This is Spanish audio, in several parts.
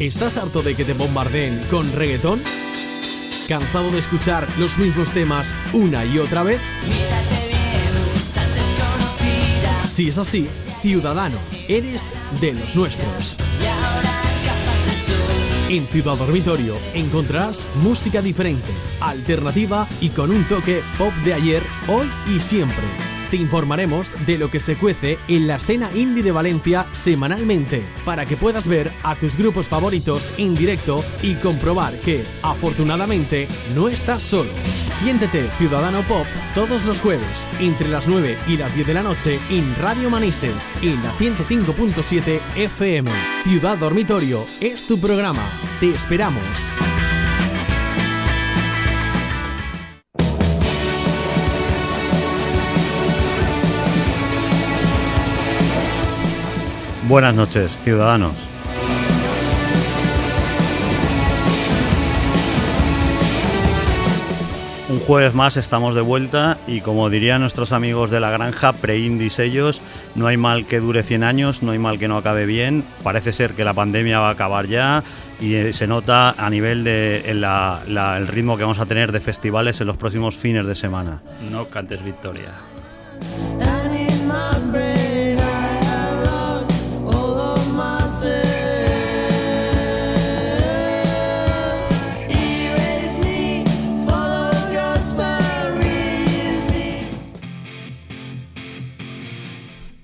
¿Estás harto de que te bombardeen con reggaetón? ¿Cansado de escuchar los mismos temas una y otra vez? Si es así, ciudadano, eres de los nuestros. En Ciudad Dormitorio encontrarás música diferente, alternativa y con un toque pop de ayer, hoy y siempre te informaremos de lo que se cuece en la escena indie de Valencia semanalmente, para que puedas ver a tus grupos favoritos en directo y comprobar que, afortunadamente, no estás solo. Siéntete Ciudadano Pop todos los jueves, entre las 9 y las 10 de la noche, en Radio Manises, en la 105.7 FM. Ciudad Dormitorio es tu programa. Te esperamos. Buenas noches, ciudadanos. Un jueves más estamos de vuelta y como dirían nuestros amigos de la granja, pre-indis ellos, no hay mal que dure 100 años, no hay mal que no acabe bien. Parece ser que la pandemia va a acabar ya y eh, se nota a nivel de el ritmo que vamos a tener de festivales en los próximos fines de semana. No cantes victoria.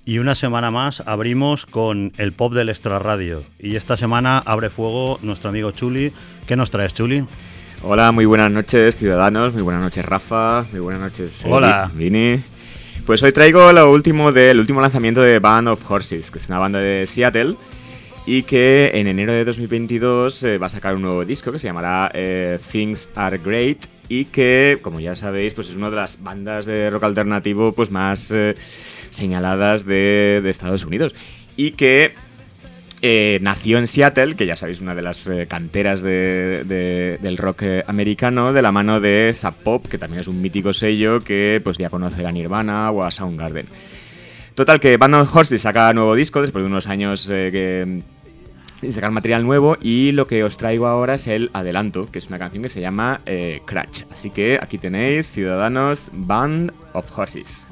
Y una semana más abrimos con el pop del Extra Radio. Y esta semana abre fuego nuestro amigo Chuli. ¿Qué nos traes, Chuli? Hola, muy buenas noches, ciudadanos. Muy buenas noches, Rafa. Muy buenas noches, eh, Hola. Vini. Pues hoy traigo lo último del último lanzamiento de Band of Horses, que es una banda de Seattle y que en enero de 2022 eh, va a sacar un nuevo disco que se llamará eh, Things Are Great y que, como ya sabéis, pues es una de las bandas de rock alternativo pues más señaladas de, Estados Unidos. Y que eh, nació en Seattle, que ya sabéis, una de las eh, canteras del rock eh, americano, de la mano de Sub Pop, que también es un mítico sello que pues ya conoce a Nirvana o a Soundgarden. Total, que Band of Horses saca nuevo disco después de unos años que sacar material nuevo y lo que os traigo ahora es el adelanto, que es una canción que se llama Crash. Así que aquí tenéis, ciudadanos, Band of Horses.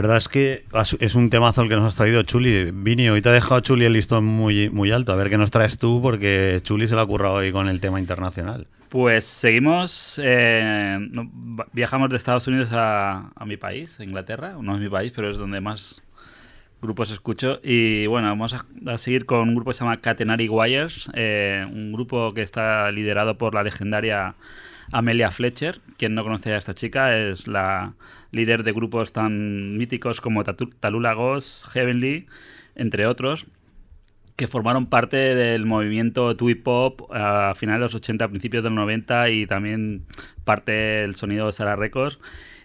Verdad es que es un temazo el que nos has traído, Chuli. Vini, hoy te ha dejado Chuli el listón muy, muy alto. A ver qué nos traes tú, porque Chuli se lo ha currado hoy con el tema internacional. Pues seguimos, eh, viajamos de Estados Unidos a, mi país, Inglaterra. No es mi país, pero es donde más grupos escucho. Y bueno, vamos a, seguir con un grupo que se llama Catenary Wires, eh, un grupo que está liderado por la legendaria Amelia Fletcher. Quien no conoce a esta chica es la líder de grupos tan míticos como Talula Ghost, Heavenly, entre otros, que formaron parte del movimiento twee pop a finales de los 80, principios de los 90 y también parte del sonido de Sarah Records.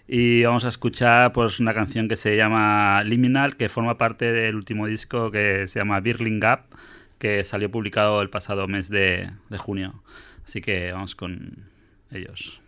Y vamos a escuchar pues, una canción que se llama Liminal, que forma parte del último disco que se llama Birling Gap, que salió publicado el pasado mes de junio. Así que vamos con ellos.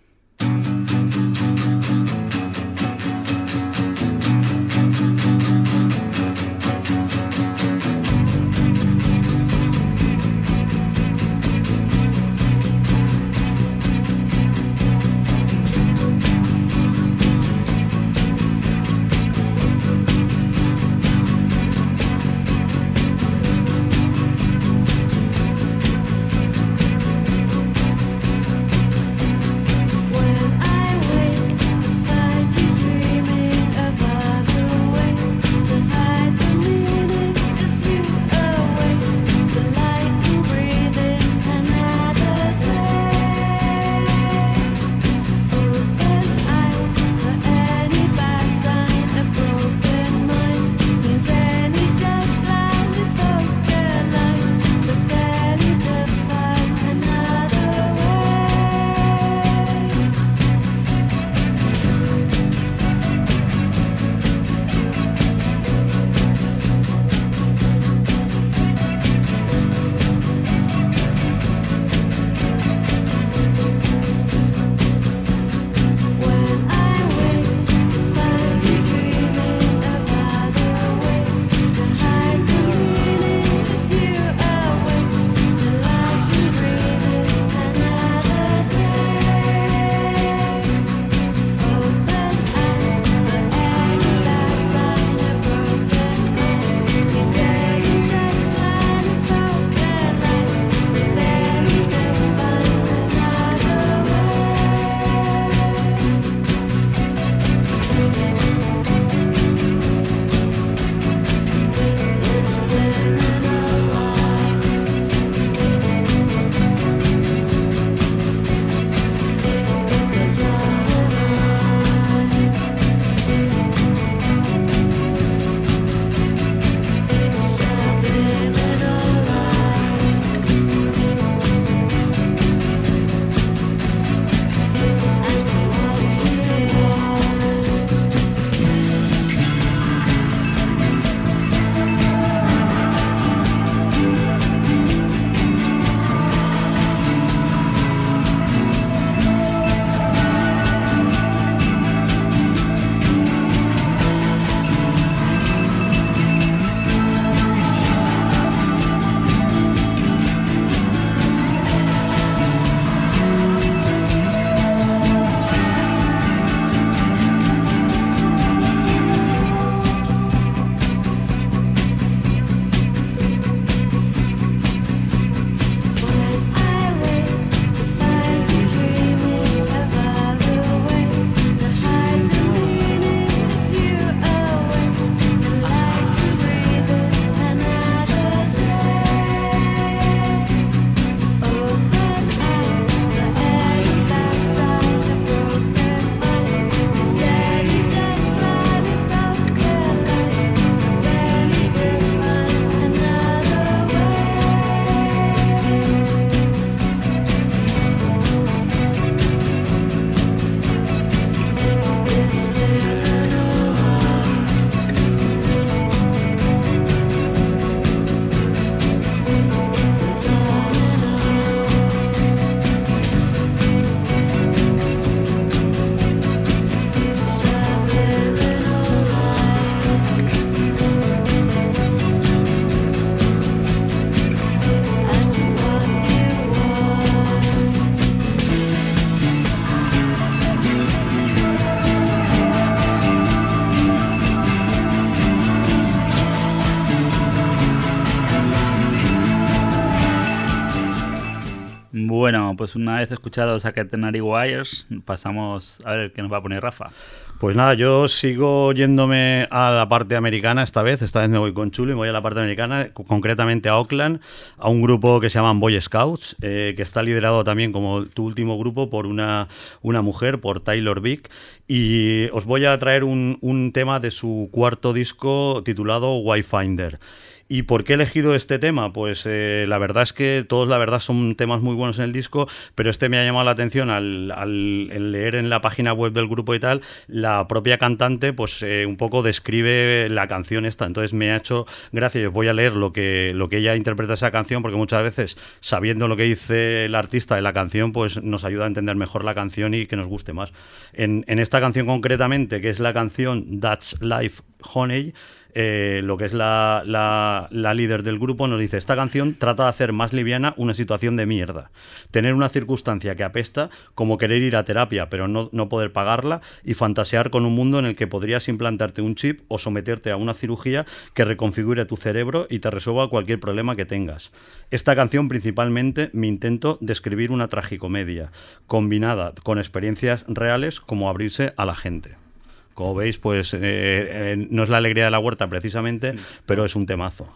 Pues una vez escuchado Sacatenary Wires, pasamos a ver qué nos va a poner Rafa. Pues nada, yo sigo yéndome a la parte americana esta vez, esta vez me voy con Chulo y voy a la parte americana, concretamente a Oakland, a un grupo que se llaman Boy Scouts, eh, que está liderado también como tu último grupo por una, una mujer, por Taylor Vick, y os voy a traer un, un tema de su cuarto disco titulado Wayfinder. ¿Y por qué he elegido este tema? Pues eh, la verdad es que todos, la verdad, son temas muy buenos en el disco, pero este me ha llamado la atención al, leer en la página web del grupo y tal, la propia cantante, pues eh, un poco describe la canción esta. Entonces me ha hecho gracia. Yo voy a leer lo que, lo que ella interpreta esa canción, porque muchas veces, sabiendo lo que dice el artista de la canción, pues nos ayuda a entender mejor la canción y que nos guste más. En, en esta canción concretamente, que es la canción That's Life Honey, eh, lo que es la, líder del grupo, nos dice, esta canción trata de hacer más liviana una situación de mierda. Tener una circunstancia que apesta, como querer ir a terapia pero no, no poder pagarla, y fantasear con un mundo en el que podrías implantarte un chip o someterte a una cirugía que reconfigure tu cerebro y te resuelva cualquier problema que tengas. Esta canción principalmente me intento describir una tragicomedia, combinada con experiencias reales como abrirse a la gente. Como veis, pues eh, eh, no es la alegría de la huerta precisamente, pero es un temazo.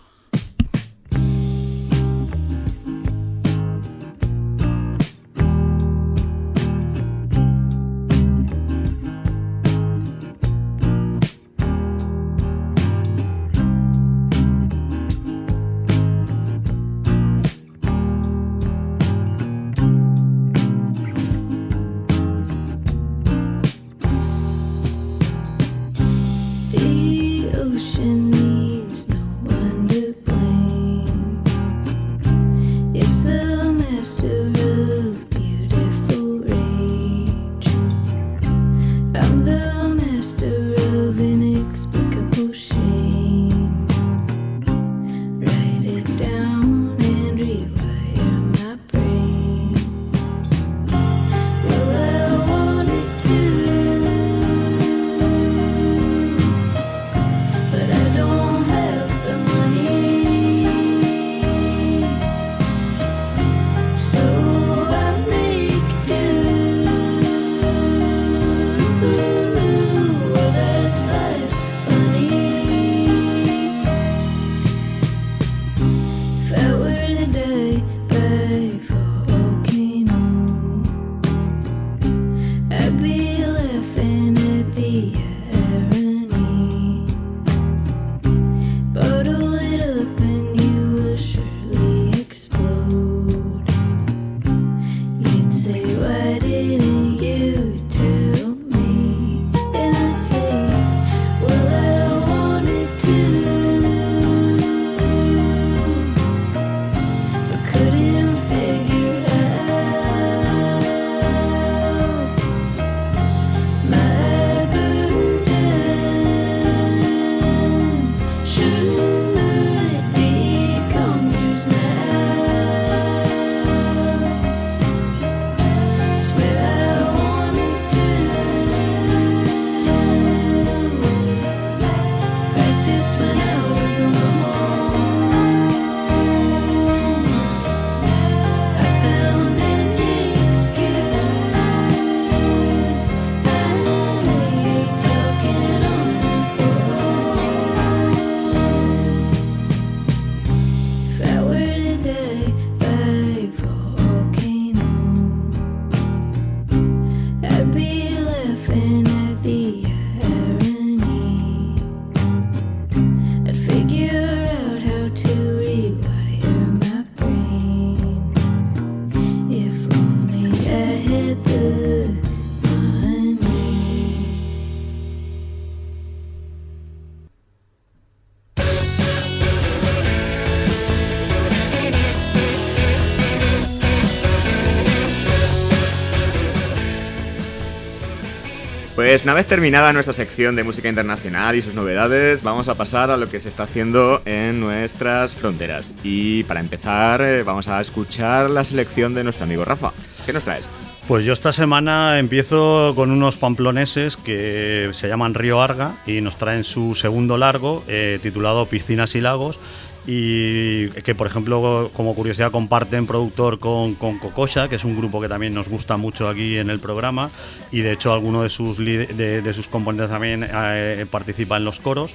Pues una vez terminada nuestra sección de música internacional y sus novedades, vamos a pasar a lo que se está haciendo en nuestras fronteras. Y para empezar, eh, vamos a escuchar la selección de nuestro amigo Rafa. ¿Qué nos traes? Pues yo esta semana empiezo con unos pamploneses que se llaman Río Arga y nos traen su segundo largo eh, titulado Piscinas y Lagos y que por ejemplo como curiosidad comparten productor con, con Cocosha, que es un grupo que también nos gusta mucho aquí en el programa y de hecho alguno de sus, de, sus componentes también eh, participa en los coros.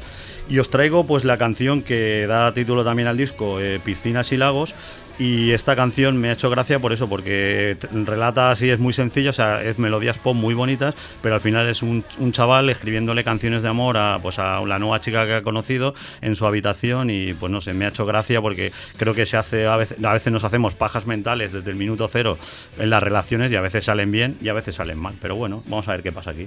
Y os traigo pues la canción que da título también al disco, eh, Piscinas y Lagos, y esta canción me ha hecho gracia por eso, porque relata así, es muy sencillo, o sea, es melodías pop muy bonitas, pero al final es un, chaval escribiéndole canciones de amor a, pues a la nueva chica que ha conocido en su habitación y pues no sé, me ha hecho gracia porque creo que se hace, a veces, a veces nos hacemos pajas mentales desde el minuto cero en las relaciones y a veces salen bien y a veces salen mal, pero bueno, vamos a ver qué pasa aquí.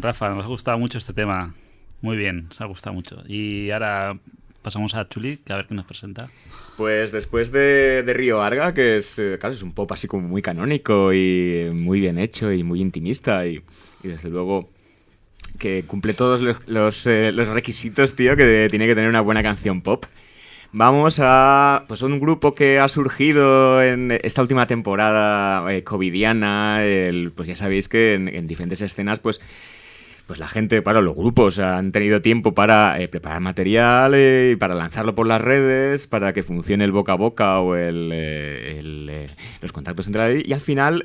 Rafa, nos ha gustado mucho este tema. Muy bien, nos ha gustado mucho. Y ahora pasamos a Chuli, que a ver qué nos presenta. Pues después de, Río Arga, que es, eh, claro, es un pop así como muy canónico y muy bien hecho y muy intimista y, desde luego que cumple todos los, eh, los, requisitos, tío, que tiene que tener una buena canción pop. Vamos a pues un grupo que ha surgido en esta última temporada eh, covidiana, pues ya sabéis que en, en diferentes escenas pues pues la gente, para los grupos han tenido tiempo para eh, preparar material y para lanzarlo por las redes, para que funcione el boca a boca o el, eh, eh, los contactos entre ahí. Y al final,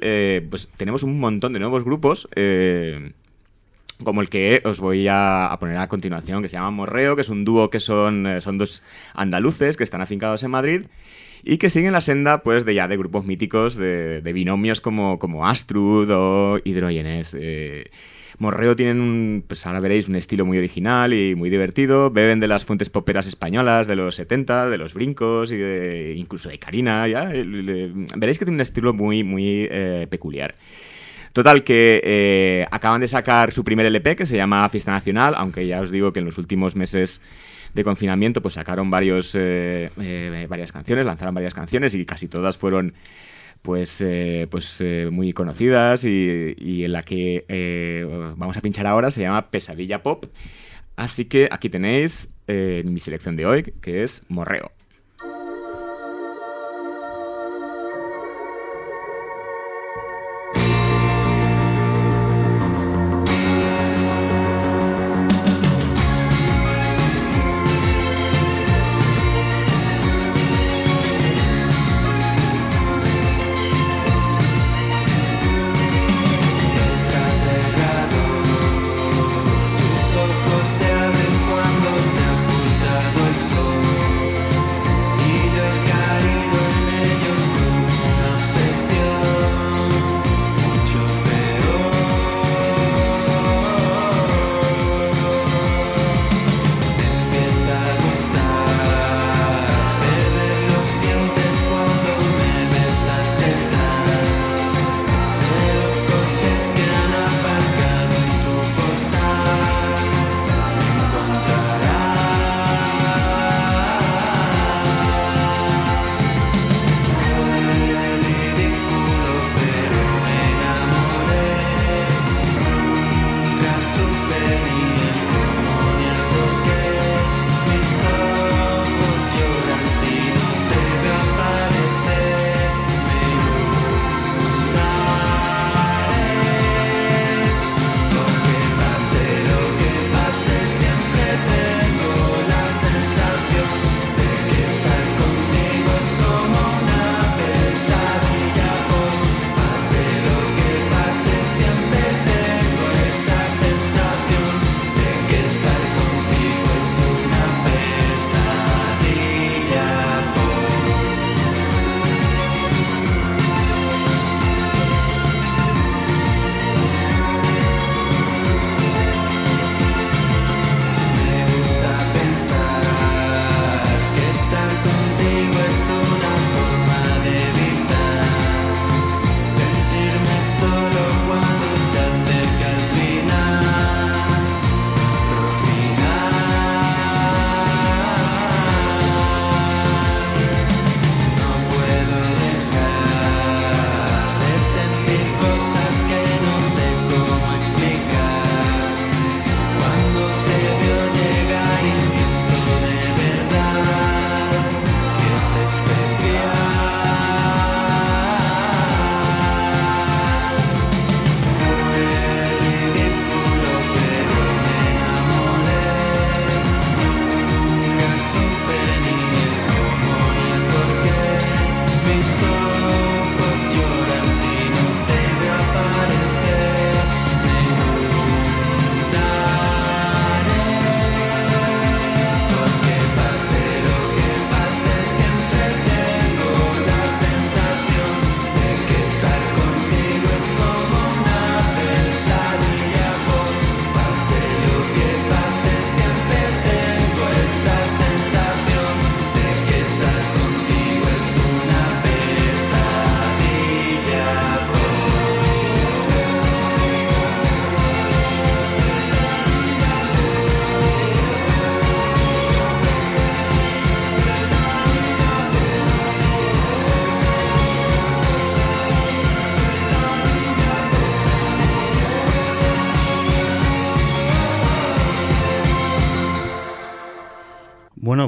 pues tenemos un montón de nuevos grupos. Como el que os voy a, poner a continuación, que se llama Morreo, que es un dúo que son, son dos andaluces que están afincados en Madrid y que siguen la senda pues de ya de grupos míticos de, binomios como, como Astrud o Hidrogenes. Morreo tienen un, pues ahora veréis, un estilo muy original y muy divertido. Beben de las fuentes poperas españolas de los 70, de los brincos y incluso de Karina. ¿ya? veréis que tiene un estilo muy, muy eh, peculiar. Total, que eh, acaban de sacar su primer LP que se llama Fiesta Nacional, aunque ya os digo que en los últimos meses de confinamiento pues sacaron varios, eh, varias canciones, lanzaron varias canciones y casi todas fueron pues, eh, pues eh, muy conocidas y, en la que eh, vamos a pinchar ahora se llama Pesadilla Pop. Así que aquí tenéis mi selección de hoy, que es Morreo.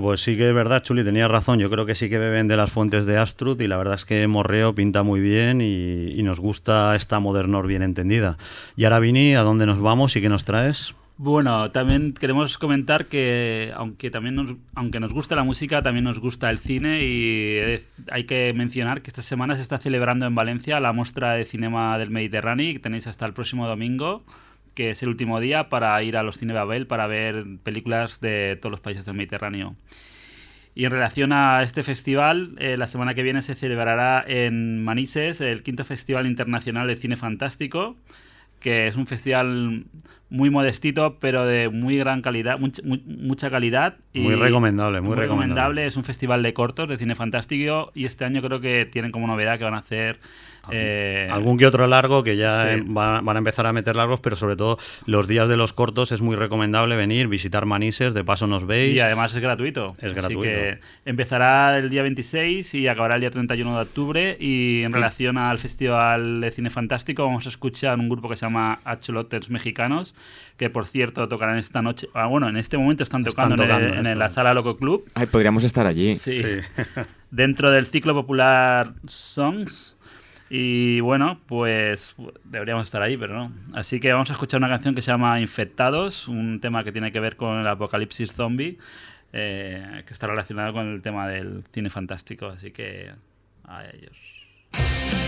Pues sí que es verdad, Chuli, tenías razón. Yo creo que sí que beben de las fuentes de Astrud y la verdad es que Morreo pinta muy bien y, nos gusta esta modernor bien entendida. Y ahora, Vini, ¿a dónde nos vamos y qué nos traes? Bueno, también queremos comentar que aunque también nos, aunque nos gusta la música, también nos gusta el cine y hay que mencionar que esta semana se está celebrando en Valencia la muestra de cinema del Mediterráneo que tenéis hasta el próximo domingo, que es el último día para ir a los cine Babel para ver películas de todos los países del Mediterráneo. Y en relación a este festival, eh, la semana que viene se celebrará en Manises el quinto Festival Internacional de Cine Fantástico, que es un festival muy modestito, pero de muy gran calidad, mucha calidad. Muy recomendable, muy, recomendable. Es un festival de cortos, de cine fantástico, y este año creo que tienen como novedad que van a hacer eh, Algún que otro largo que ya van a empezar a meter largos, pero sobre todo los días de los cortos es muy recomendable venir, visitar Manises, de paso nos veis. Y además es gratuito. Es gratuito. Así que empezará el día 26 y acabará el día 31 de octubre. Y en relación al Festival de Cine Fantástico, vamos a escuchar un grupo que se llama Acholotters Mexicanos, que por cierto tocarán esta noche. Ah, bueno, en este momento están tocando, en, la sala Loco Club. Ay, podríamos estar allí. sí. Dentro del ciclo popular Songs y bueno, pues deberíamos estar ahí, pero no. Así que vamos a escuchar una canción que se llama Infectados, un tema que tiene que ver con el apocalipsis zombie, eh, que está relacionado con el tema del cine fantástico. Así que a ellos.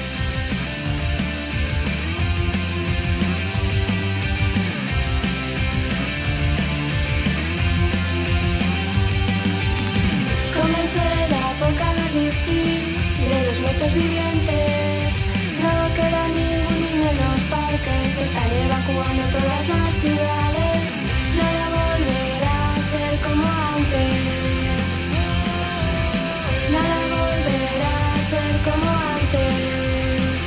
De los muertos vivientes. evacuando todas las ciudades, nada volverá a ser como antes. Nada volverá a ser como antes.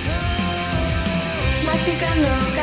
Masticando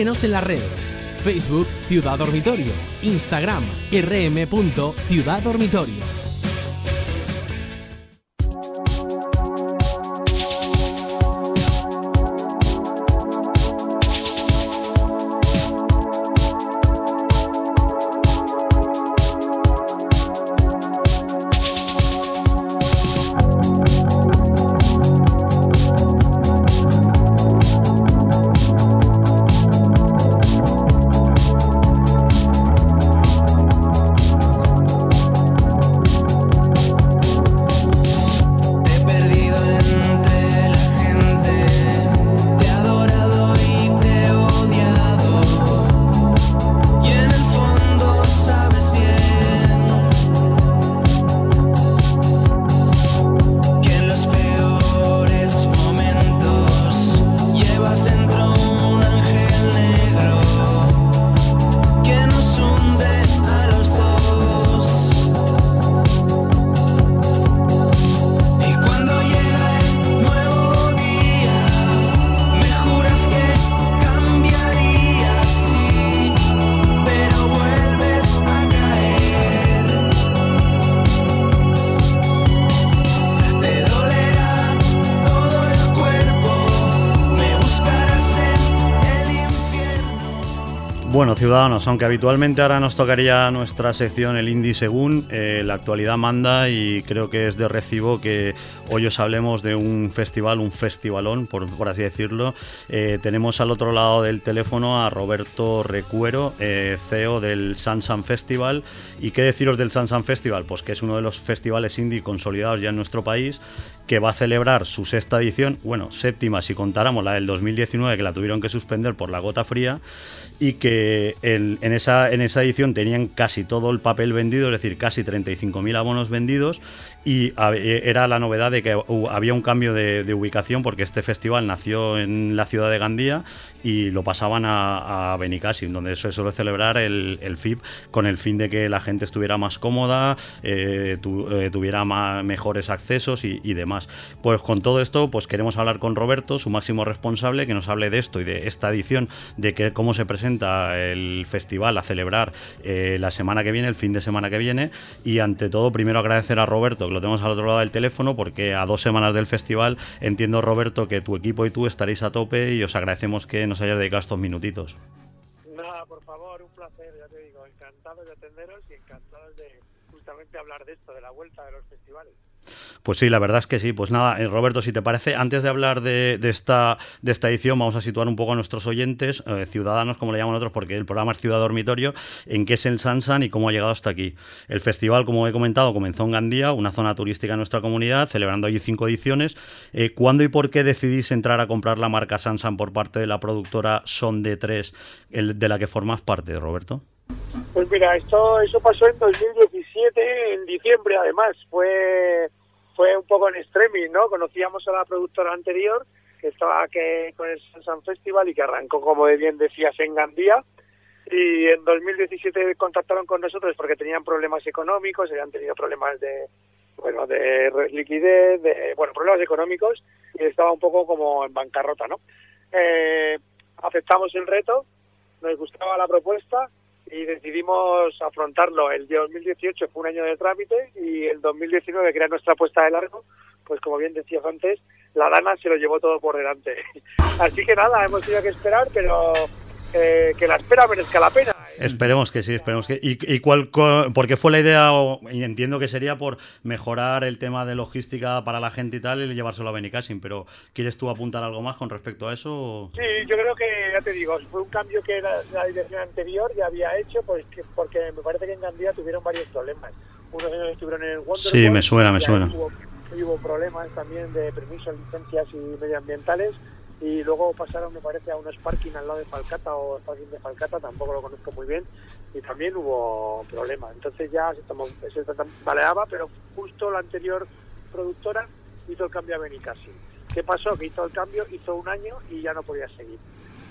Síguenos en las redes. Facebook Ciudad Dormitorio. Instagram rm.ciudaddormitorio. ciudadanos, aunque habitualmente ahora nos tocaría nuestra sección el Indie Según, eh, la actualidad manda y creo que es de recibo que hoy os hablemos de un festival, un festivalón, por, así decirlo. Eh, tenemos al otro lado del teléfono a Roberto Recuero, eh, CEO del Sansan Festival. ¿Y qué deciros del Sansan Festival? Pues que es uno de los festivales indie consolidados ya en nuestro país que va a celebrar su sexta edición, bueno, séptima si contáramos la del 2019 que la tuvieron que suspender por la gota fría y que en, esa, en esa edición tenían casi todo el papel vendido, es decir, casi 35.000 abonos vendidos y eh, era la novedad de que había un cambio de, ubicación porque este festival nació en la ciudad de Gandía y lo pasaban a, a Benicàssim, donde se suele celebrar el, FIP con el fin de que la gente estuviera más cómoda, eh, eh, tuviera ma- mejores accesos y, demás. Pues con todo esto, pues queremos hablar con Roberto, su máximo responsable, que nos hable de esto y de esta edición, de que, cómo se presenta el festival a celebrar la semana que viene, el fin de semana que viene. Y ante todo, primero agradecer a Roberto, que lo tenemos al otro lado del teléfono, porque a dos semanas del festival entiendo, Roberto, que tu equipo y tú estaréis a tope y os agradecemos que nos hayas dedicado estos minutitos. Nada, por favor, un placer, ya te digo, encantados de atenderos y encantados de justamente hablar de esto, de la vuelta de los festivales. Pues sí, la verdad es que sí. Pues nada, eh, Roberto, si te parece, antes de hablar de, esta, de esta edición, vamos a situar un poco a nuestros oyentes, eh, ciudadanos, como le llaman otros, porque el programa es Ciudad Dormitorio, en qué es el Sansan y cómo ha llegado hasta aquí. El festival, como he comentado, comenzó en Gandía, una zona turística de nuestra comunidad, celebrando allí cinco ediciones. Eh, ¿Cuándo y por qué decidís entrar a comprar la marca Sansan por parte de la productora Son de 3, de la que formas parte, Roberto? Pues mira, esto eso pasó en 2017, en diciembre además, fue fue un poco en extremis, ¿no? Conocíamos a la productora anterior, que estaba que, con el Sansan Festival y que arrancó, como bien decías, en Gandía. Y en 2017 contactaron con nosotros porque tenían problemas económicos, habían tenido problemas de, bueno, de liquidez, de, bueno, problemas económicos y estaba un poco como en bancarrota, ¿no? Eh, aceptamos el reto, nos gustaba la propuesta y decidimos afrontarlo. El 2018 fue un año de trámite y el 2019, que era nuestra apuesta de largo, pues como bien decías antes, la Dana se lo llevó todo por delante. Así que nada, hemos tenido que esperar, pero eh, que la espera merezca la pena. Esperemos que sí, esperemos que. ¿Y, y cuál, cu- por qué fue la idea? o- y entiendo que sería por mejorar el tema de logística para la gente y tal y llevárselo a Benicassim, pero ¿quieres tú apuntar algo más con respecto a eso? o- Sí, yo creo que, ya te digo, fue un cambio que la, la dirección anterior ya había hecho, pues que- porque me parece que en Gandía tuvieron varios problemas. Unos años estuvieron en el Wonderworld. Sí, me suena, me suena. Hubo, hubo problemas también de permisos, licencias y medioambientales. Y luego pasaron, me parece, a unos parking al lado de Falcata o el parking de Falcata, tampoco lo conozco muy bien. Y también hubo problemas. Entonces ya se, tomó, se baleaba, pero justo la anterior productora hizo el cambio a Benicassim. ¿Qué pasó? Que hizo el cambio, hizo un año y ya no podía seguir.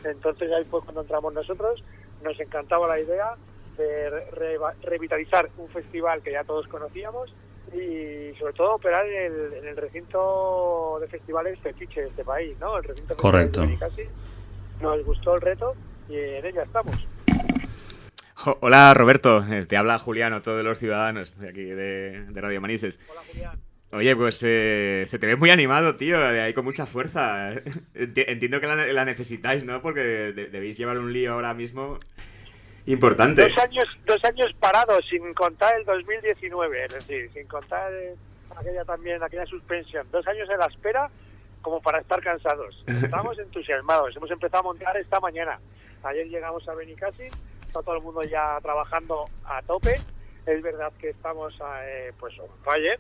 Entonces ahí fue cuando entramos nosotros, nos encantaba la idea de re- revitalizar un festival que ya todos conocíamos y sobre todo operar en el, en el recinto de festivales fetiche de este país, ¿no? El recinto Correcto. de Benicassim. Nos gustó el reto y en ella estamos. Hola Roberto, Eh, te habla Juliano, todos los ciudadanos de aquí de, de Radio Manises. Hola Julián. Oye, pues eh, se te ve muy animado, tío, de ahí con mucha fuerza. Enti- Entiendo que la, la necesitáis, ¿no? Porque de- debéis llevar un lío ahora mismo importante. Dos años, dos años parados, sin contar el 2019, es decir, sin contar eh, aquella también, aquella suspensión. Dos años en la espera como para estar cansados. Estamos entusiasmados. Hemos empezado a montar esta mañana. Ayer llegamos a Benicassim, está todo el mundo ya trabajando a tope. Es verdad que estamos eh, pues on fire,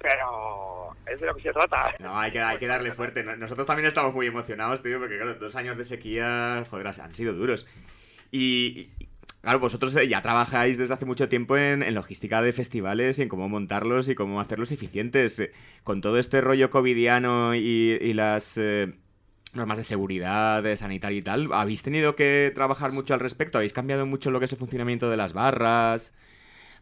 pero es de lo que se trata. No, hay que, hay que darle fuerte. No- Nosotros también estamos muy emocionados, tío, porque claro, dos años de sequía, joder, han sido duros. Y, claro, vosotros eh, ya trabajáis desde hace mucho tiempo en, logística de festivales y en cómo montarlos y cómo hacerlos eficientes. Eh, Con todo este rollo covidiano y, las eh, normas de seguridad, de sanitario y tal, ¿habéis tenido que trabajar mucho al respecto? ¿Habéis cambiado mucho lo que es el funcionamiento de las barras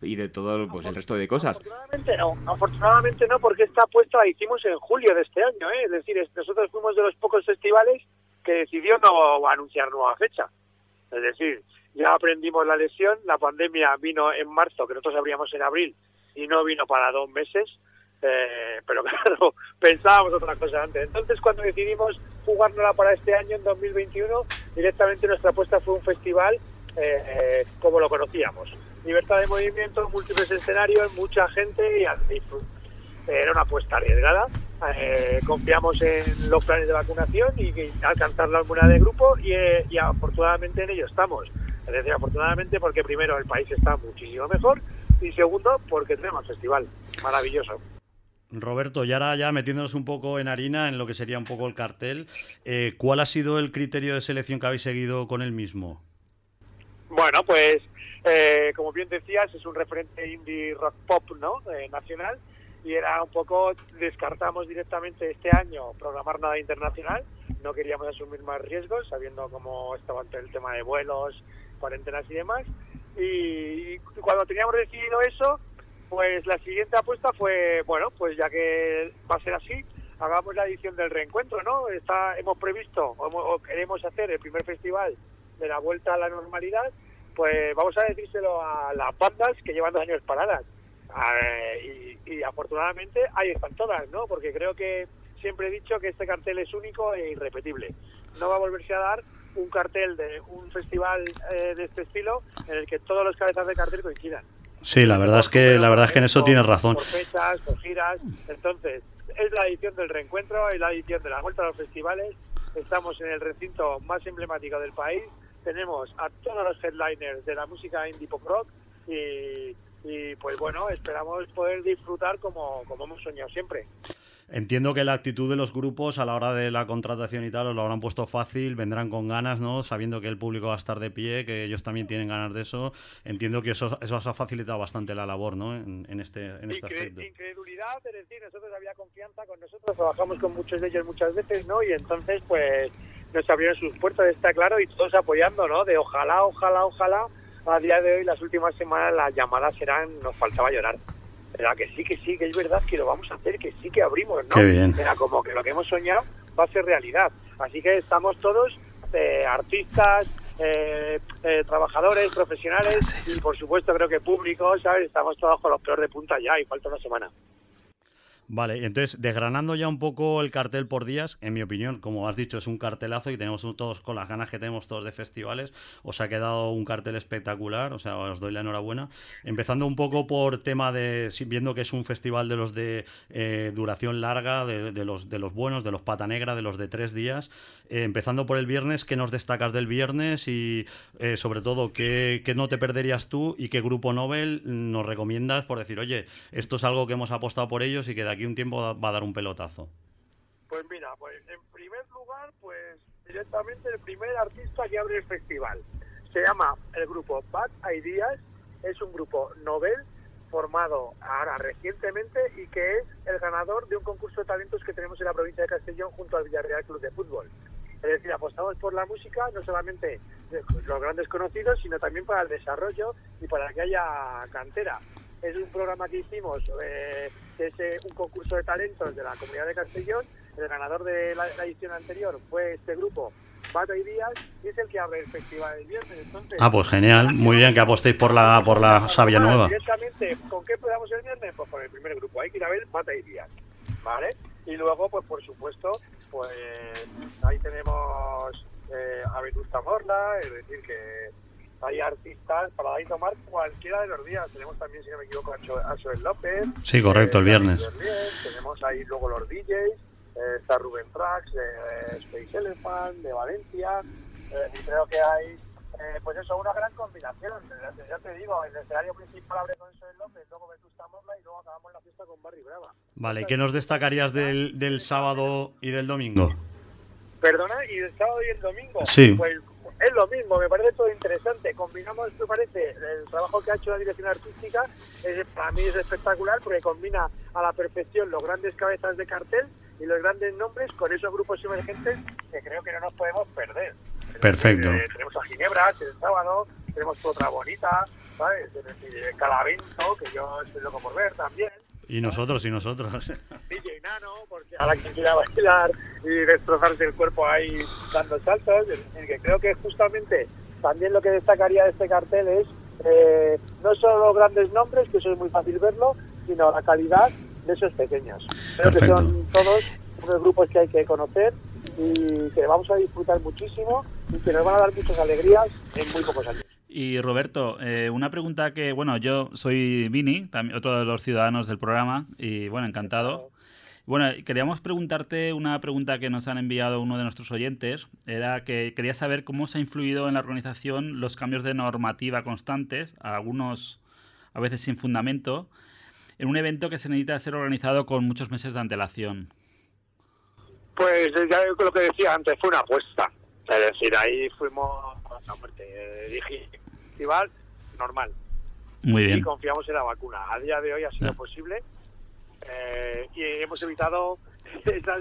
y de todo pues, el resto de cosas? Afortunadamente no, afortunadamente no, porque esta apuesta la hicimos en julio de este año, ¿eh? es decir, nosotros fuimos de los pocos festivales que decidió no anunciar nueva fecha. Es decir, ya aprendimos la lesión, la pandemia vino en marzo, que nosotros abríamos en abril, y no vino para dos meses, eh, pero claro, pensábamos otra cosa antes. Entonces, cuando decidimos jugárnosla para este año, en 2021, directamente nuestra apuesta fue un festival eh, como lo conocíamos. Libertad de movimiento, múltiples escenarios, mucha gente y a disfrutar. Era una apuesta arriesgada. Eh, confiamos en los planes de vacunación y alcanzar la inmunidad de grupo y, eh, y afortunadamente en ello estamos. Es decir, afortunadamente porque primero el país está muchísimo mejor y segundo porque tenemos festival. Maravilloso. Roberto, y ahora ya metiéndonos un poco en harina, en lo que sería un poco el cartel, eh, ¿cuál ha sido el criterio de selección que habéis seguido con el mismo? Bueno, pues eh, como bien decías, es un referente indie rock pop ¿no? Eh, nacional y era un poco, descartamos directamente este año programar nada internacional, no queríamos asumir más riesgos, sabiendo cómo estaba el tema de vuelos, cuarentenas y demás. Y, y cuando teníamos decidido eso, pues la siguiente apuesta fue, bueno, pues ya que va a ser así, hagamos la edición del reencuentro, ¿no? Está, hemos previsto o, o queremos hacer el primer festival de la vuelta a la normalidad, pues vamos a decírselo a las bandas que llevan dos años paradas. Y, y afortunadamente ahí están todas, ¿no? Porque creo que siempre he dicho que este cartel es único e irrepetible. No va a volverse a dar un cartel de un festival eh, de este estilo en el que todos los cabezas de cartel coincidan. Sí, la verdad es que la verdad es que en eso tienes razón. Por fechas, por giras. Entonces, es la edición del reencuentro, es la edición de la vuelta a los festivales. Estamos en el recinto más emblemático del país. Tenemos a todos los headliners de la música indie pop rock y, y, pues bueno, esperamos poder disfrutar como, como hemos soñado siempre. Entiendo que la actitud de los grupos a la hora de la contratación y tal os lo habrán puesto fácil, vendrán con ganas, ¿no? Sabiendo que el público va a estar de pie, que ellos también tienen ganas de eso. Entiendo que eso, eso os ha facilitado bastante la labor, ¿no? En, en este, en este Incre- aspecto. incredulidad, es decir, nosotros había confianza con nosotros, trabajamos con muchos de ellos muchas veces, ¿no? Y entonces, pues, nos abrieron sus puertas, está claro, y todos apoyando, ¿no? De ojalá, ojalá, ojalá. A día de hoy, las últimas semanas, las llamadas eran, nos faltaba llorar. Era que sí, que sí, que es verdad que lo vamos a hacer, que sí que abrimos, ¿no? Qué bien. Era como que lo que hemos soñado va a ser realidad. Así que estamos todos, eh, artistas, eh, eh, trabajadores, profesionales y por supuesto creo que público, ¿sabes? Estamos todos con los peores de punta ya y falta una semana. Vale, entonces, desgranando ya un poco el cartel por días, en mi opinión, como has dicho, es un cartelazo y tenemos todos con las ganas que tenemos todos de festivales. Os ha quedado un cartel espectacular, o sea, os doy la enhorabuena. Empezando un poco por tema de, viendo que es un festival de los de eh, duración larga, de, de los, de los buenos, de los pata negra, de los de tres días. Eh, empezando por el viernes, ¿qué nos destacas del viernes? Y eh, sobre todo, ¿qué, qué no te perderías tú y qué grupo Nobel nos recomiendas por decir, oye, esto es algo que hemos apostado por ellos y que de aquí un tiempo va- a dar un pelotazo? Pues mira, pues en primer lugar, pues directamente el primer artista que abre el festival. Se llama el grupo Bad Ideas, es un grupo Nobel formado ahora recientemente y que es el ganador de un concurso de talentos que tenemos en la provincia de Castellón junto al Villarreal Club de Fútbol. Es decir, apostamos por la música, no solamente los grandes conocidos, sino también para el desarrollo y para que haya cantera. Es un programa que hicimos, eh, que es eh, un concurso de talentos de la comunidad de Castellón. El ganador de la, la edición anterior fue este grupo, Bad Ideas, y es el que abre el festival el viernes. Entonces, Ah, pues genial, muy bien que apostéis por la, por la savia Bueno, nueva. Directamente, ¿con qué podamos el viernes? Pues con el primer grupo. Hay que ir a ver Bata y Díaz, ¿vale? Y luego, pues por supuesto, pues ahí tenemos eh, a Vetusta Morla, es decir, que hay artistas para ahí tomar cualquiera de los días. Tenemos también, si no me equivoco, a Jo- a Joel López. Sí, correcto, el eh, viernes. Tenemos ahí luego los DJs, eh, está Rubén Trax, de Space Elephant, de Valencia, eh, y creo que hay, eh, pues eso, una gran combinación. Ya- te digo, el escenario principal abre con Joel López, luego Vetusta Morla y luego acabamos la fiesta con Barry Brava. Vale, ¿y qué nos destacarías del, del sábado y del domingo? Perdona, y el sábado y el domingo. Sí. Pues es lo mismo, me parece todo interesante. Combinamos, me parece, el trabajo que ha hecho la dirección artística, es, para mí es espectacular porque combina a la perfección los grandes cabezas de cartel y los grandes nombres con esos grupos emergentes que creo que no nos podemos perder. Perfecto. Eh, tenemos a Ginebras el sábado, tenemos otra bonita, ¿sabes? Calavento, que yo estoy loco por ver también. Y nosotros, y nosotros. DJ Nano, porque a la que quiera bailar y destrozarse el cuerpo ahí dando saltos. Es decir, que creo que justamente también lo que destacaría de este cartel es eh, no solo los grandes nombres, que eso es muy fácil verlo, sino la calidad de esos pequeños. Creo que son todos unos grupos que hay que conocer y que vamos a disfrutar muchísimo y que nos van a dar muchas alegrías en muy pocos años. Y Roberto, eh, una pregunta que, bueno, yo soy Vini, también otro de los ciudadanos del programa, y bueno, encantado. Bueno, queríamos preguntarte una pregunta que nos han enviado uno de nuestros oyentes. Era que quería saber cómo se ha influido en la organización los cambios de normativa constantes, algunos a veces sin fundamento, en un evento que se necesita ser organizado con muchos meses de antelación. Pues ya lo que decía antes, fue una apuesta. Es decir, ahí fuimos con la muerte. eh, Dije, festival normal. Muy Y bien. confiamos en la vacuna. A día de hoy ha sido Ah. posible. eh, y hemos evitado esa,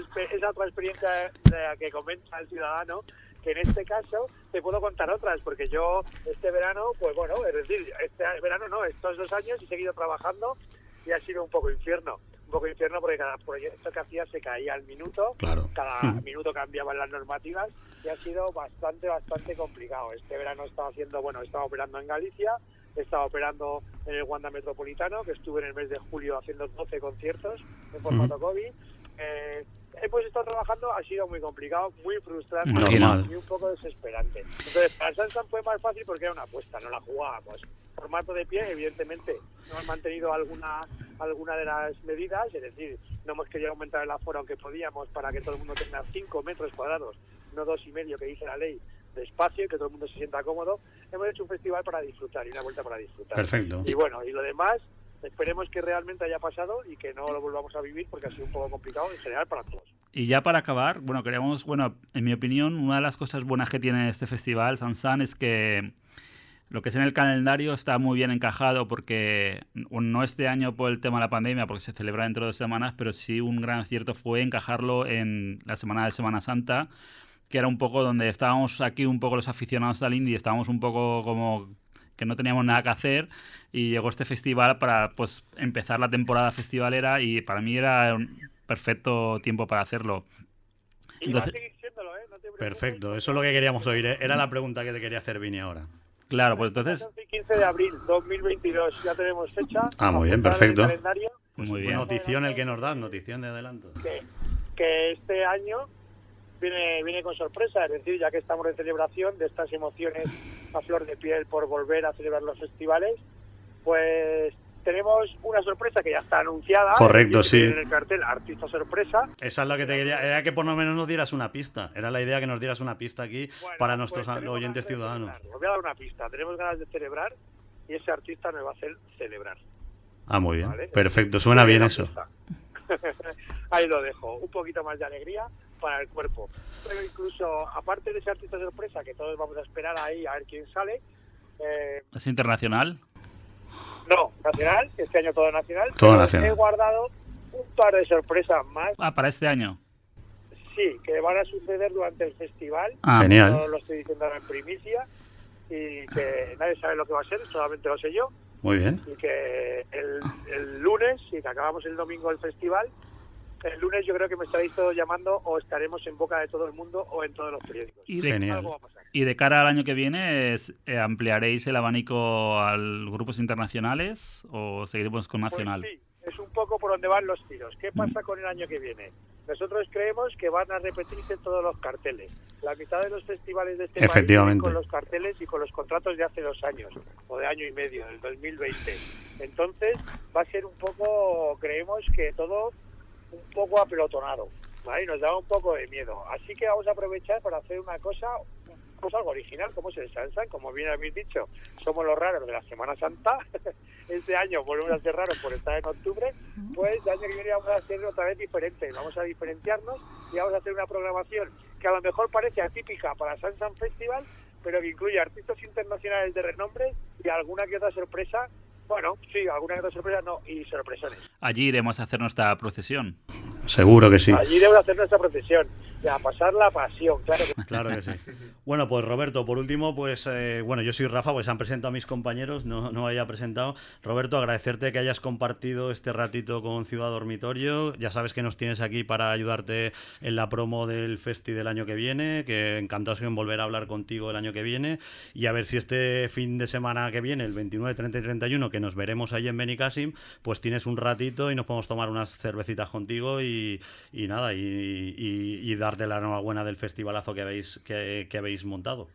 otra experiencia de la que comenta el ciudadano, que en este caso te puedo contar otras, porque yo este verano, pues bueno, es decir, este verano no, estos dos años he seguido trabajando y ha sido un poco infierno. Un poco infierno porque cada proyecto que hacía se caía al minuto, Claro. cada minuto cambiaban las normativas y ha sido bastante, bastante complicado. Este verano he estado haciendo, bueno, he estado operando en Galicia, he estado operando en el Wanda Metropolitano, que estuve en el mes de julio haciendo 12 conciertos en formato COVID. Eh, hemos estado trabajando, ha sido muy complicado, muy frustrante Normal. y un poco desesperante. Entonces, para Sansan fue más fácil porque era una apuesta, no la jugábamos. Formato de pie, evidentemente, no hemos mantenido alguna alguna de las medidas, es decir, no hemos querido aumentar el aforo aunque podíamos para que todo el mundo tenga 5 metros cuadrados, no dos y medio que dice la ley de espacio y que todo el mundo se sienta cómodo. Hemos hecho un festival para disfrutar y una vuelta para disfrutar. Perfecto. Y bueno, y lo demás, esperemos que realmente haya pasado y que no lo volvamos a vivir porque ha sido un poco complicado en general para todos. Y ya para acabar, bueno, queríamos, bueno, en mi opinión, una de las cosas buenas que tiene este festival, Sansan, es que lo que es en el calendario está muy bien encajado porque no este año por el tema de la pandemia, porque se celebra dentro de dos semanas, pero sí un gran acierto fue encajarlo en la semana de Semana Santa, que era un poco donde estábamos aquí un poco los aficionados al indie, estábamos un poco como que no teníamos nada que hacer y llegó este festival para pues empezar la temporada festivalera y para mí era un perfecto tiempo para hacerlo. Y va a Entonces- seguir siéndolo, ¿eh? No te preocupes. Perfecto, eso es lo que queríamos oír. ¿eh? Era la pregunta que te quería hacer, Vini, ahora. Claro, pues entonces, 14 y 15 de abril 2022 ya tenemos fecha. Ah, muy bien, perfecto. pues Muy muy bien. Notición el que nos das, notición de adelanto. que, que este año viene, viene con sorpresa, es decir, ya que estamos en celebración de estas emociones a flor de piel por volver a celebrar los festivales, pues tenemos una sorpresa que ya está anunciada. Correcto, sí. En el cartel, artista sorpresa. Esa es lo que te quería. Era que por lo menos nos dieras una pista. Era la idea que nos dieras una pista aquí Bueno, para pues nuestros tenemos oyentes de ciudadanos. Os voy a dar una pista. Tenemos ganas de celebrar y ese artista nos va a hacer celebrar. Ah, muy bien. ¿vale? Perfecto, suena bien eso. Ahí lo dejo. Un poquito más de alegría para el cuerpo. Pero incluso, aparte de ese artista sorpresa, que todos vamos a esperar ahí a ver quién sale, eh, ¿Es internacional? no, nacional, este año todo nacional. Todo nacional. He guardado un par de sorpresas más, Ah, para este año. sí, que van a suceder durante el festival. Ah, Genial. No lo estoy diciendo ahora en primicia y que nadie sabe lo que va a ser, solamente lo sé yo. Muy bien. y que el, el lunes, si que acabamos el domingo el festival, el lunes yo creo que me estaréis todos llamando o estaremos en boca de todo el mundo o en todos los periódicos. Y de, Genial. Algo va a pasar. y de cara al año que viene, es- eh, ¿ampliaréis el abanico a grupos internacionales o seguiremos con Pues nacional? sí, es un poco por donde van los tiros. ¿Qué pasa con el año que viene? Nosotros creemos que van a repetirse todos los carteles. La mitad de los festivales de este país Efectivamente. vienen con los carteles y con los contratos de hace dos años o de año y medio, del 2020. Entonces va a ser un poco, creemos que todo un poco apelotonado. ¿vale? Y nos da un poco de miedo. Así que vamos a aprovechar para hacer una cosa, cosa algo original, como es el Sansan, como bien habéis dicho. Somos los raros de la Semana Santa. Este año volvemos a ser raros por estar en octubre. Pues el año que viene vamos a hacerlo otra vez diferente. Vamos a diferenciarnos y vamos a hacer una programación que a lo mejor parece atípica para Sansan Festival, pero que incluye artistas internacionales de renombre y alguna que otra sorpresa. Bueno, sí, alguna que otra sorpresa no, y sorpresones. Allí iremos a hacer nuestra procesión. Seguro que sí. Allí debemos hacer nuestra procesión a pasar la pasión, claro que sí. Bueno, pues Roberto, por último, pues eh, bueno, yo soy Rafa, pues han presentado a mis compañeros, no, no haya presentado. Roberto, agradecerte que hayas compartido este ratito con Ciudad Dormitorio. Ya sabes que nos tienes aquí para ayudarte en la promo del Festi del año que viene, que encantados en volver a hablar contigo el año que viene. Y a ver si este fin de semana que viene, el 29, 30 y 31, que nos veremos ahí en Benicassim, pues tienes un ratito y nos podemos tomar unas cervecitas contigo y, nada, y, y- y darte la enhorabuena del festivalazo que habéis, que, que habéis montado.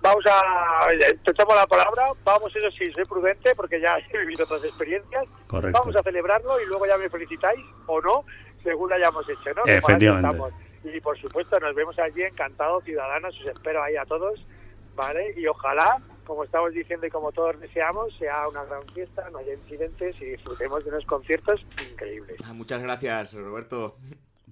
Vamos a, te tomo la palabra, vamos eso sí, soy prudente porque ya he vivido otras experiencias. Correcto. Vamos a celebrarlo y luego ya me felicitáis o no, según lo hayamos hecho, ¿no? Efectivamente. Y por supuesto nos vemos allí encantados, ciudadanos, os espero ahí a todos, ¿vale? Y ojalá, como estamos diciendo y como todos deseamos, sea una gran fiesta, no haya incidentes y disfrutemos de unos conciertos increíbles. Ah, Muchas gracias, Roberto.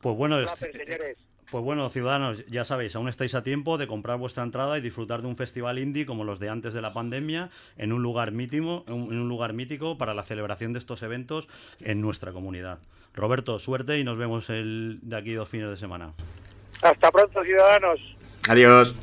Pues bueno, Un es- placer, señores. Pues bueno, ciudadanos, ya sabéis, aún estáis a tiempo de comprar vuestra entrada y disfrutar de un festival indie como los de antes de la pandemia en un lugar mítico, en un lugar mítico para la celebración de estos eventos en nuestra comunidad. Roberto, suerte y nos vemos el, de aquí dos fines de semana. Hasta pronto, ciudadanos. Adiós.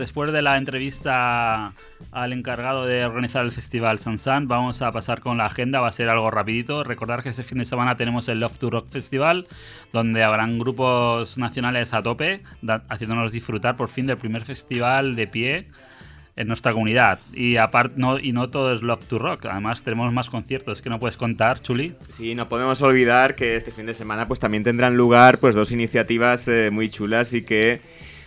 Después de la entrevista al encargado de organizar el festival Sansan, vamos a pasar con la agenda, va a ser algo rapidito. Recordar que este fin de semana tenemos el Love to Rock Festival, donde habrán grupos nacionales a tope, haciéndonos disfrutar por fin del primer festival de pie en nuestra comunidad. Y aparte, no, y no todo es Love to Rock, además tenemos más conciertos que no puedes contar, Chuli. Sí, no podemos olvidar que este fin de semana pues también tendrán lugar pues dos iniciativas eh, muy chulas y que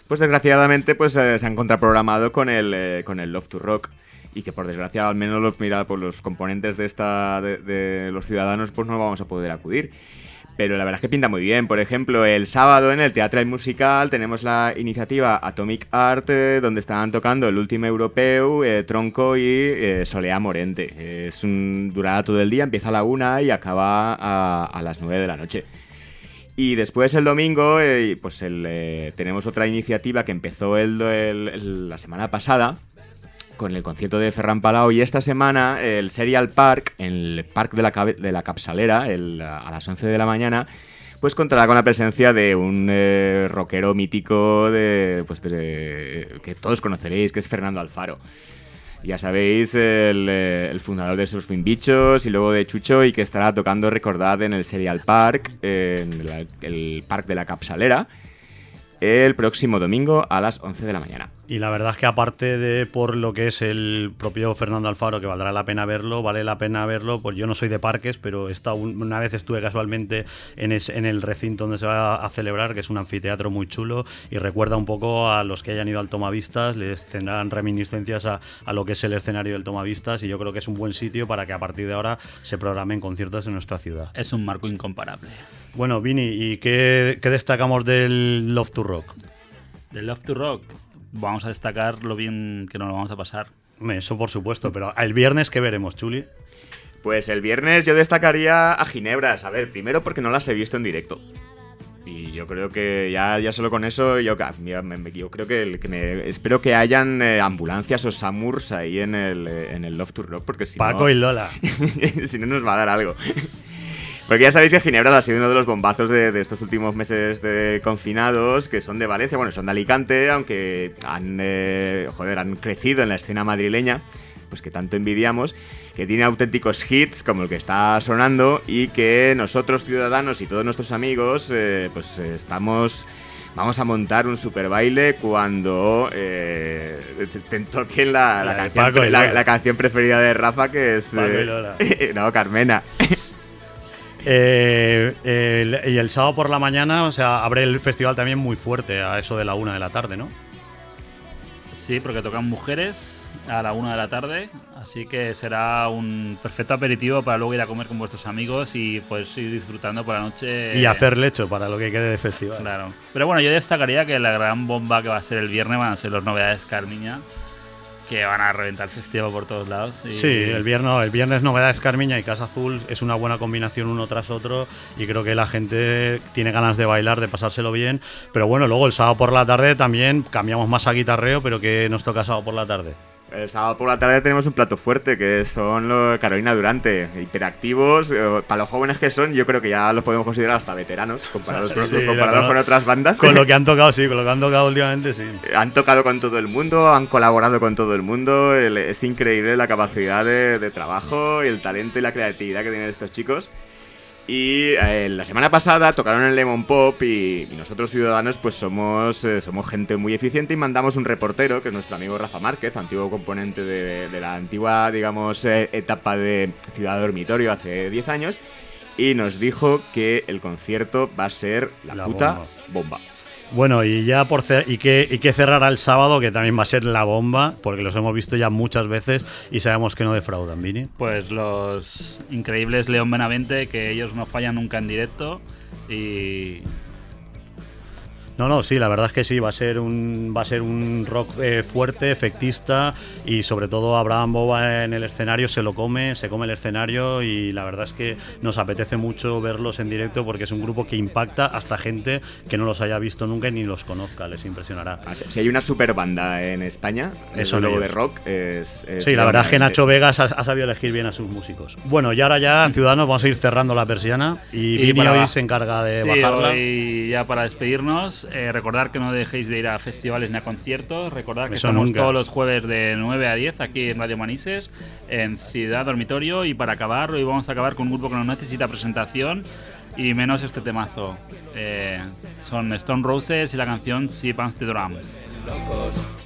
pues desgraciadamente pues eh, se han contraprogramado con el eh, con el Love to Rock y que por desgracia al menos los mira por los componentes de esta de, los ciudadanos pues no vamos a poder acudir. Pero la verdad es que pinta muy bien. Por ejemplo, el sábado en el Teatro y Musical tenemos la iniciativa Atomic Art, eh, donde estarán tocando el último europeo, eh, Tronco y eh, Soleá Morente. Es un, durará todo el día, empieza a la una y acaba a las nueve de la noche. Y después el domingo, eh, pues el, eh, tenemos otra iniciativa que empezó el- la semana pasada con el concierto de Ferran Palau y esta semana el Serial Park, el Parque de la, de la Capsalera, a las 11 de la mañana, pues contará con la presencia de un eh, rockero mítico de, pues de- que todos conoceréis, que es Fernando Alfaro. Ya sabéis, el, eh, el fundador de Surfing Bichos y luego de Chucho y que estará tocando, recordad, en el Serial Park, en el Parque de la Capsalera, el próximo domingo a las 11 de la mañana. Y la verdad es que aparte de por lo que es el propio Fernando Alfaro, que valdrá la pena verlo, vale la pena verlo, pues yo no soy de parques, pero un- una vez estuve casualmente en, es- en el recinto donde se va a celebrar, que es un anfiteatro muy chulo, y recuerda un poco a los que hayan ido al Tomavistas, les tendrán reminiscencias a, a lo que es el escenario del Tomavistas, y yo creo que es un buen sitio para que a partir de ahora se programen conciertos en nuestra ciudad. Es un marco incomparable. Bueno, Vini, ¿y qué, qué destacamos del Love to Rock? De Love to Rock, vamos a destacar lo bien que nos lo vamos a pasar. Eso por supuesto, pero el viernes ¿qué veremos, Chuli? Pues el viernes yo destacaría a Ginebras. A ver, primero porque no las he visto en directo. Y yo creo que ya, ya solo con eso, yo, yo creo que, el- que me, espero que hayan eh, ambulancias o SAMURs ahí en el, eh, en el Love to Rock, porque si Paco no, y Lola. si no nos va a dar algo. Porque ya sabéis que Ginebra ha sido uno de los bombazos de, de estos últimos meses de confinados, que son de Valencia, bueno, son de Alicante, aunque han, eh, joder, han crecido en la escena madrileña, pues que tanto envidiamos, que tiene auténticos hits como el que está sonando y que nosotros ciudadanos y todos nuestros amigos, eh, pues eh, estamos... Vamos a montar un super baile cuando eh, te, toquen la, la La de canción, Paco la- la canción preferida de Rafa, que es... Eh, no, Carmena. Eh, el- y el sábado por la mañana, o sea, abre el festival también muy fuerte a eso de la una de la tarde, ¿no? Sí, porque tocan mujeres a la una de la tarde, así que será un perfecto aperitivo para luego ir a comer con vuestros amigos y poder ir disfrutando por la noche. Y hacer lecho para lo que quede de festival. Claro. Pero bueno, yo destacaría que la gran bomba que va a ser el viernes van a ser las novedades Carmiña, que van a reventar el festival por todos lados. Sí, el viernes, el viernes Novedades Carmiña y Casa Azul es una buena combinación uno tras otro y creo que la gente tiene ganas de bailar, de pasárselo bien. Pero bueno, luego el sábado por la tarde también cambiamos más a guitarreo, pero que nos toca sábado por la tarde. El sábado por la tarde tenemos un plato fuerte que son los Carolina Durante, hiperactivos. eh, Para los jóvenes que son, yo creo que ya los podemos considerar hasta veteranos comparados, con- Sí, comparados con otras bandas. Con lo que han tocado, sí, con lo que han tocado últimamente, sí. Han tocado con todo el mundo, han colaborado con todo el mundo. el- es increíble la capacidad de, de trabajo y el talento y la creatividad que tienen estos chicos. Y eh, la semana pasada tocaron en Lemon Pop y, y nosotros ciudadanos pues somos, eh, somos gente muy eficiente y mandamos un reportero, que es nuestro amigo Rafa Márquez, antiguo componente de, de la antigua, digamos, eh, etapa de Ciudad Dormitorio hace 10 años, y nos dijo que el concierto va a ser la, La puta bomba. bomba. Bueno, y ya por y que, y que cerrará el sábado, que también va a ser la bomba, porque los hemos visto ya muchas veces y sabemos que no defraudan, Vini. Pues los increíbles León Benavente, que ellos no fallan nunca en directo. Y No, no, sí, la verdad es que sí, va a ser un, va a ser un rock eh, fuerte, efectista y sobre todo Abraham Boba en el escenario se lo come, se come el escenario y la verdad es que nos apetece mucho verlos en directo porque es un grupo que impacta hasta gente que no los haya visto nunca y ni los conozca, les impresionará. Ah, Si hay una super banda en España, Eso luego de rock, es. es Sí, la verdad es que Nacho Vegas ha, ha sabido elegir bien a sus músicos. Bueno, y ahora ya, Ciudadanos, vamos a ir cerrando la persiana y, Y Vini para- hoy se encarga de sí, bajarla. hoy ya para despedirnos, eh, recordar que no dejéis de ir a festivales ni a conciertos. Recordar que Eso estamos nunca. todos los jueves de 9 a 10 aquí en Radio Manises, en Ciudad Dormitorio. Y para acabar, hoy vamos a acabar con un grupo que no necesita presentación y menos este temazo. Eh, son Stone Roses y la canción Sea Pants to Drums. locos